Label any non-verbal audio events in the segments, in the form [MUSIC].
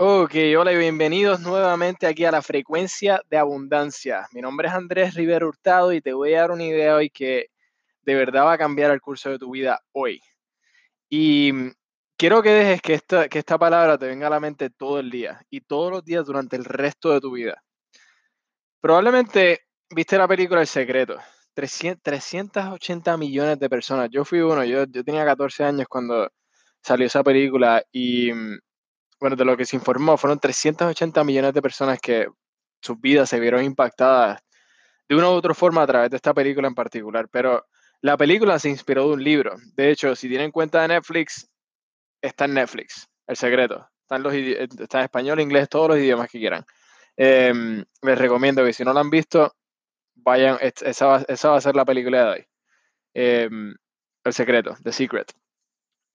Ok, hola y bienvenidos nuevamente aquí a la frecuencia de abundancia. Mi nombre es Andrés Rivera Hurtado y te voy a dar una idea hoy que de verdad va a cambiar el curso de tu vida hoy. Y mm, quiero que dejes que esta, que esta palabra te venga a la mente todo el día y todos los días durante el resto de tu vida. Probablemente viste la película El Secreto. 380 millones de personas. Yo fui uno, yo, yo tenía 14 años cuando salió esa película y mm, bueno, de lo que se informó, fueron 380 millones de personas que sus vidas se vieron impactadas de una u otra forma a través de esta película en particular. Pero la película se inspiró de un libro. De hecho, si tienen cuenta de Netflix, está en Netflix, El Secreto. Está en, los, está en español, inglés, todos los idiomas que quieran. Em, les recomiendo que si no la han visto, vayan, esa va, esa va a ser la película de hoy. Em, el Secreto, The Secret.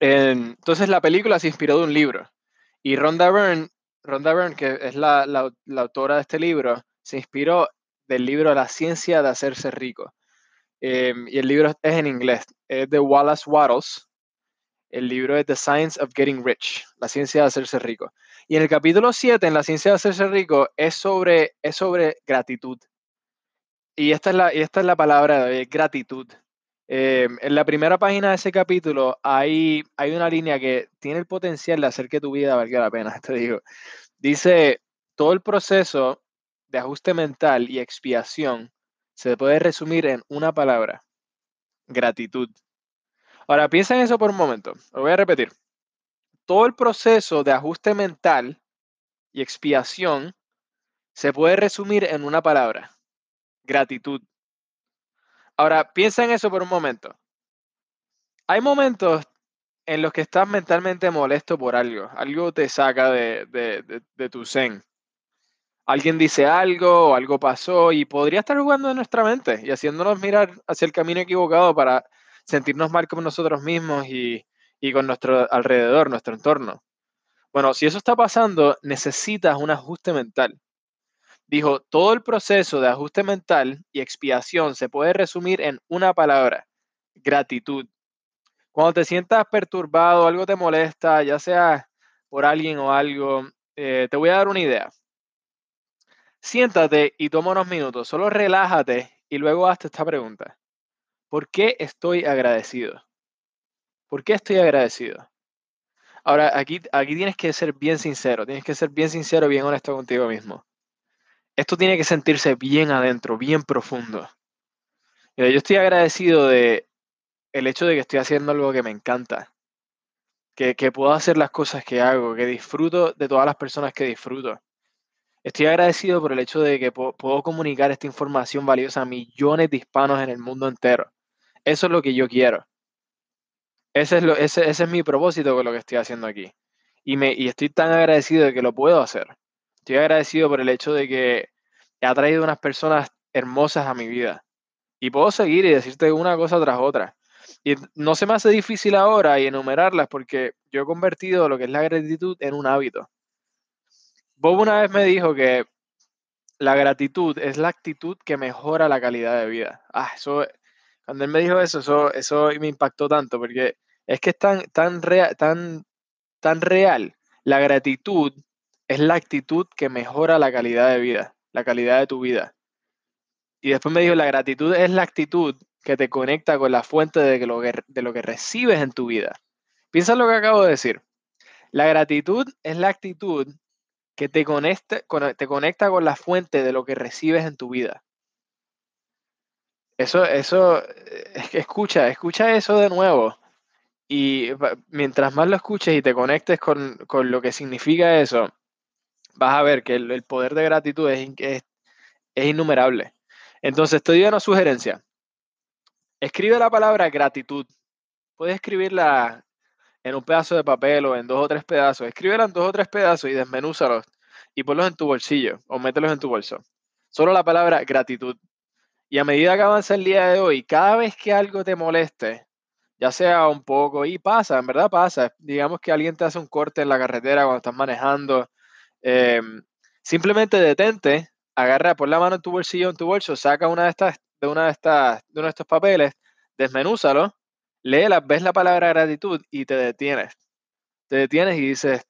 entonces la película se inspiró de un libro. Y Rhonda Byrne, Rhonda Byrne, que es la, autora de este libro, se inspiró del libro La ciencia de hacerse rico. Em, y el libro es en inglés, es de Wallace Wattles. El libro es The Science of Getting Rich, la ciencia de hacerse rico. Y en el capítulo 7, en la ciencia de hacerse rico, es sobre, es sobre gratitud. Y esta es la, y esta es la palabra de gratitud. Eh, en la primera página de ese capítulo hay, hay una línea que tiene el potencial de hacer que tu vida valga la pena, [LAUGHS] te digo. Dice, todo el proceso de ajuste mental y expiación se puede resumir en una palabra, gratitud. Ahora, piensa en eso por un momento. Lo voy a repetir. Todo el proceso de ajuste mental y expiación se puede resumir en una palabra, gratitud. Ahora, piensa en eso por un momento. Hay momentos en los que estás mentalmente molesto por algo, algo te saca de, tu zen. Alguien dice algo o algo pasó y podría estar jugando en nuestra mente y haciéndonos mirar hacia el camino equivocado para sentirnos mal con nosotros mismos y, y con nuestro alrededor, nuestro entorno. Bueno, si eso está pasando, necesitas un ajuste mental. Dijo, todo el proceso de ajuste mental y expiación se puede resumir en una palabra, gratitud. Cuando te sientas perturbado, algo te molesta, ya sea por alguien o algo, eh, te voy a dar una idea. Siéntate y toma unos minutos, solo relájate y luego hazte esta pregunta. ¿Por qué estoy agradecido? ¿Por qué estoy agradecido? Ahora, aquí, aquí tienes que ser bien sincero, tienes que ser bien sincero, bien honesto contigo mismo esto tiene que sentirse bien adentro, bien profundo. yo estoy agradecido de el hecho de que estoy haciendo algo que me encanta, que, puedo hacer las cosas que hago, que disfruto de todas las personas que disfruto. Estoy agradecido por el hecho de que puedo, comunicar esta información valiosa a millones de hispanos en el mundo entero. Eso es lo que yo quiero. Ese es, lo, ese, ese es mi propósito con lo que estoy haciendo aquí. Y, me, y estoy tan agradecido de que lo puedo hacer. Estoy agradecido por el hecho de que ha traído unas personas hermosas a mi vida. Y puedo seguir y decirte una cosa tras otra. Y no se me hace difícil ahora y enumerarlas porque yo he convertido lo que es la gratitud en un hábito. Bob una vez me dijo que la gratitud es la actitud que mejora la calidad de vida. Ah, eso, cuando él me dijo eso, eso, eso me impactó tanto porque es que es tan, tan, tan, tan real. La gratitud es la actitud que mejora la calidad de vida, la calidad de tu vida. Y después me dijo, la gratitud es la actitud que te conecta con la fuente de lo que, de lo que recibes en tu vida. Piensa lo que acabo de decir. La gratitud es la actitud que te conecta, te conecta con la fuente de lo que recibes en tu vida. Eso, eso, escucha, escucha eso de nuevo. Y mientras más lo escuches y te conectes con, con lo que significa eso, vas a ver que el, poder de gratitud es, es, innumerable. Entonces, te doy una sugerencia. Escribe la palabra gratitud. Puedes escribirla en un pedazo de papel o en dos o tres pedazos. Escríbela en dos o tres pedazos y desmenúzalos y ponlos en tu bolsillo o mételos en tu bolso. Solo la palabra gratitud. Y a medida que avanza el día de hoy, cada vez que algo te moleste, ya sea un poco, y pasa, en verdad pasa, digamos que alguien te hace un corte en la carretera cuando estás manejando, Em, simplemente detente, agarra, por la mano en tu bolsillo, en tu bolso, saca una de estas, de una de estas, de uno de estos papeles, desmenúzalo, léela, ves la palabra gratitud y te detienes. Te detienes y dices,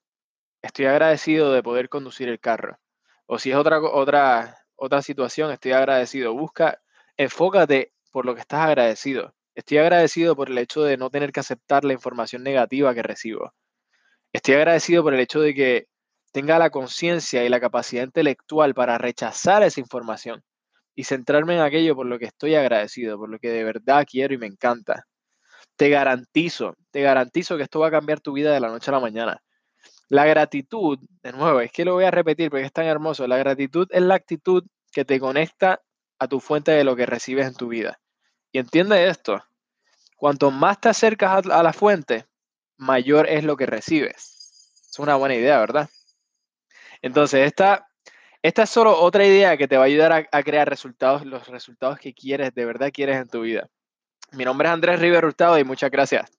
estoy agradecido de poder conducir el carro. O si es otra, otra, otra situación, estoy agradecido. Busca, enfócate por lo que estás agradecido. Estoy agradecido por el hecho de no tener que aceptar la información negativa que recibo. Estoy agradecido por el hecho de que tenga la conciencia y la capacidad intelectual para rechazar esa información y centrarme en aquello por lo que estoy agradecido, por lo que de verdad quiero y me encanta. Te garantizo, te garantizo que esto va a cambiar tu vida de la noche a la mañana. La gratitud, de nuevo, es que lo voy a repetir porque es tan hermoso. La gratitud es la actitud que te conecta a tu fuente de lo que recibes en tu vida. Y entiende esto, cuanto más te acercas a la fuente, mayor es lo que recibes. Es una buena idea, ¿verdad? Entonces, esta, esta es solo otra idea que te va a ayudar a, a, crear resultados, los resultados que quieres, de verdad quieres en tu vida. Mi nombre es Andrés River Hurtado y muchas gracias.